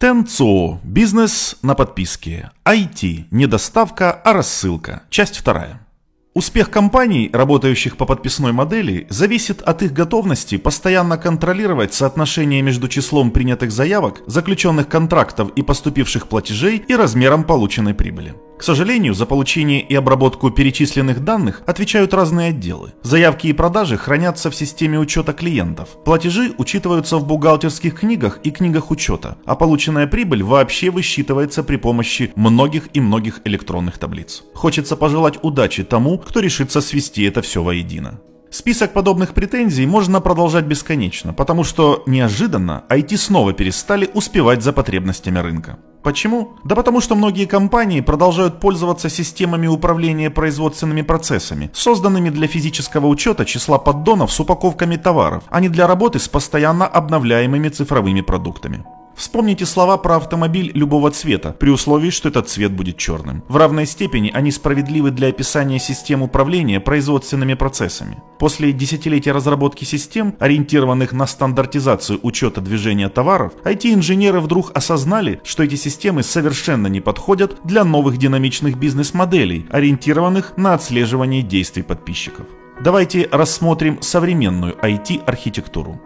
Тенцо. Бизнес на подписке. IT. Не доставка, а рассылка. Часть вторая. Успех компаний, работающих по подписной модели, зависит от их готовности постоянно контролировать соотношение между числом принятых заявок, заключенных контрактов и поступивших платежей и размером полученной прибыли. К сожалению, за получение и обработку перечисленных данных отвечают разные отделы. Заявки и продажи хранятся в системе учета клиентов. Платежи учитываются в бухгалтерских книгах и книгах учета, а полученная прибыль вообще высчитывается при помощи многих и многих электронных таблиц. Хочется пожелать удачи тому, кто решится свести это все воедино. Список подобных претензий можно продолжать бесконечно, потому что неожиданно IT снова перестали успевать за потребностями рынка. Почему? Да потому что многие компании продолжают пользоваться системами управления производственными процессами, созданными для физического учета числа поддонов с упаковками товаров, а не для работы с постоянно обновляемыми цифровыми продуктами. Вспомните слова про автомобиль любого цвета, при условии, что этот цвет будет черным. В равной степени они справедливы для описания систем управления производственными процессами. После десятилетия разработки систем, ориентированных на стандартизацию учета движения товаров, IT-инженеры вдруг осознали, что эти системы совершенно не подходят для новых динамичных бизнес-моделей, ориентированных на отслеживание действий подписчиков. Давайте рассмотрим современную IT-архитектуру.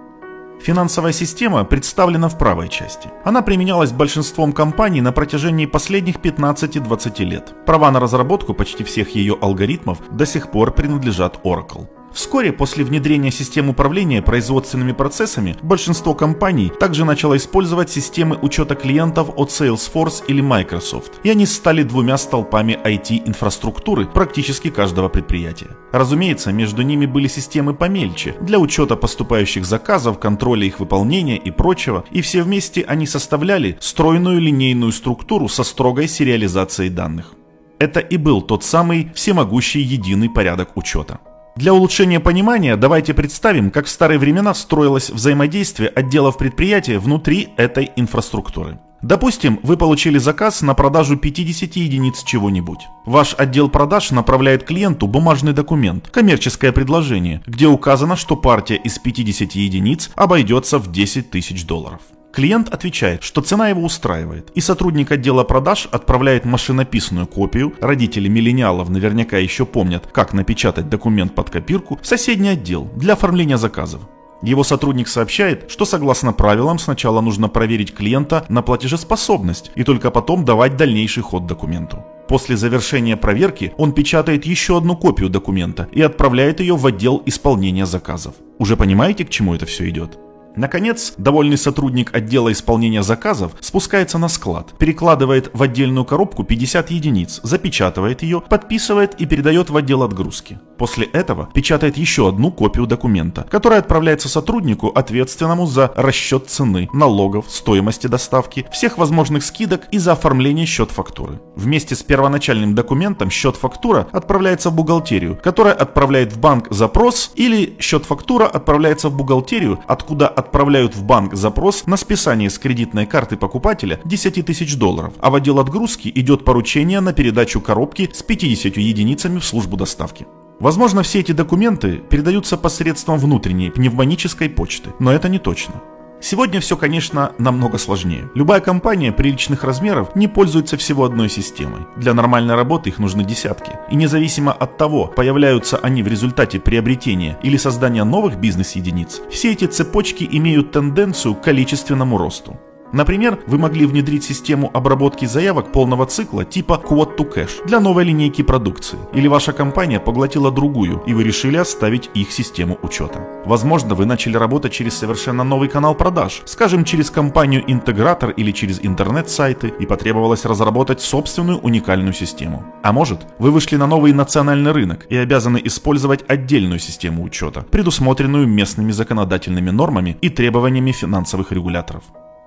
Финансовая система представлена в правой части. Она применялась большинством компаний на протяжении последних 15-20 лет. Права на разработку почти всех ее алгоритмов до сих пор принадлежат Oracle. Вскоре после внедрения систем управления производственными процессами большинство компаний также начало использовать системы учета клиентов от Salesforce или Microsoft, и они стали двумя столпами IT-инфраструктуры практически каждого предприятия. Разумеется, между ними были системы помельче для учета поступающих заказов, контроля их выполнения и прочего, и все вместе они составляли стройную линейную структуру со строгой сериализацией данных. Это и был тот самый всемогущий единый порядок учета. Для улучшения понимания давайте представим, как в старые времена строилось взаимодействие отделов предприятия внутри этой инфраструктуры. Допустим, вы получили заказ на продажу 50 единиц чего-нибудь. Ваш отдел продаж направляет клиенту бумажный документ, коммерческое предложение, где указано, что партия из 50 единиц обойдется в 10 тысяч долларов. Клиент отвечает, что цена его устраивает, и сотрудник отдела продаж отправляет машинописную копию, родители миллениалов наверняка еще помнят, как напечатать документ под копирку, в соседний отдел для оформления заказов. Его сотрудник сообщает, что согласно правилам сначала нужно проверить клиента на платежеспособность и только потом давать дальнейший ход документу. После завершения проверки он печатает еще одну копию документа и отправляет ее в отдел исполнения заказов. Уже понимаете, к чему это все идет? Наконец, довольный сотрудник отдела исполнения заказов спускается на склад, перекладывает в отдельную коробку 50 единиц, запечатывает ее, подписывает и передает в отдел отгрузки. После этого печатает еще одну копию документа, которая отправляется сотруднику, ответственному за расчет цены, налогов, стоимости доставки, всех возможных скидок и за оформление счет-фактуры. Вместе с первоначальным документом счет-фактура отправляется в бухгалтерию, которая отправляет в банк запрос или счет-фактура отправляется в бухгалтерию, откуда отправляют в банк запрос на списание с кредитной карты покупателя 10 тысяч долларов, а в отдел отгрузки идет поручение на передачу коробки с 50 единицами в службу доставки. Возможно, все эти документы передаются посредством внутренней пневмонической почты, но это не точно. Сегодня все, конечно, намного сложнее. Любая компания приличных размеров не пользуется всего одной системой. Для нормальной работы их нужны десятки. И независимо от того, появляются они в результате приобретения или создания новых бизнес-единиц, все эти цепочки имеют тенденцию к количественному росту. Например, вы могли внедрить систему обработки заявок полного цикла типа Quote to Cash для новой линейки продукции. Или ваша компания поглотила другую, и вы решили оставить их систему учета. Возможно, вы начали работать через совершенно новый канал продаж, скажем, через компанию-интегратор или через интернет-сайты, и потребовалось разработать собственную уникальную систему. А может, вы вышли на новый национальный рынок и обязаны использовать отдельную систему учета, предусмотренную местными законодательными нормами и требованиями финансовых регуляторов.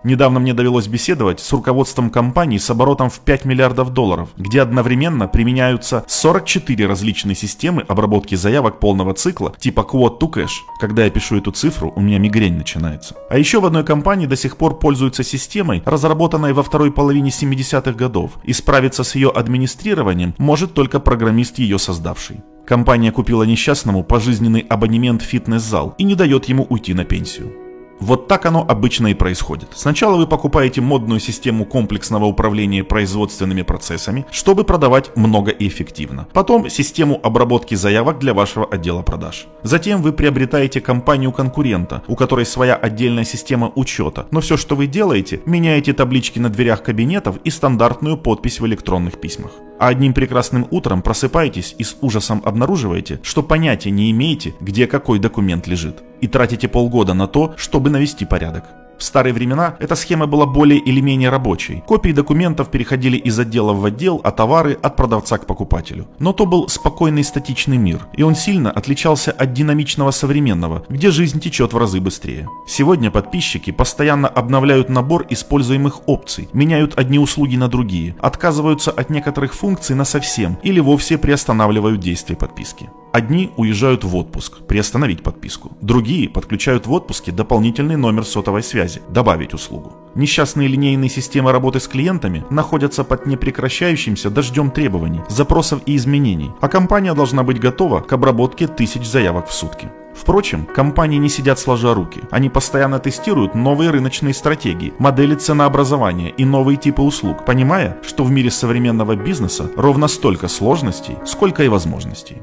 Недавно мне довелось беседовать с руководством компании с оборотом в 5 миллиардов долларов, где одновременно применяются 44 различные системы обработки заявок полного цикла типа Quote to Cash. Когда я пишу эту цифру, у меня мигрень начинается. А еще в одной компании до сих пор пользуются системой, разработанной во второй половине 70-х годов, и справиться с ее администрированием может только программист ее создавший. Компания купила несчастному пожизненный абонемент в фитнес-зал и не дает ему уйти на пенсию. Вот так оно обычно и происходит. Сначала вы покупаете модную систему комплексного управления производственными процессами, чтобы продавать много и эффективно. Потом систему обработки заявок для вашего отдела продаж. Затем вы приобретаете компанию конкурента, у которой своя отдельная система учета, но все, что вы делаете, меняете таблички на дверях кабинетов и стандартную подпись в электронных письмах. А одним прекрасным утром просыпаетесь и с ужасом обнаруживаете, что понятия не имеете, где какой документ лежит. И тратите полгода на то, чтобы навести порядок. В старые времена эта схема была более или менее рабочей. Копии документов переходили из отдела в отдел, а товары от продавца к покупателю. Но то был спокойный статичный мир, и он сильно отличался от динамичного современного, где жизнь течет в разы быстрее. Сегодня подписчики постоянно обновляют набор используемых опций, меняют одни услуги на другие, отказываются от некоторых функций на совсем или вовсе приостанавливают действие подписки. Одни уезжают в отпуск, приостановить подписку. Другие подключают в отпуске дополнительный номер сотовой связи, добавить услугу. Несчастные линейные системы работы с клиентами находятся под непрекращающимся дождем требований, запросов и изменений, а компания должна быть готова к обработке тысяч заявок в сутки. Впрочем, компании не сидят сложа руки. Они постоянно тестируют новые рыночные стратегии, модели ценообразования и новые типы услуг, понимая, что в мире современного бизнеса ровно столько сложностей, сколько и возможностей.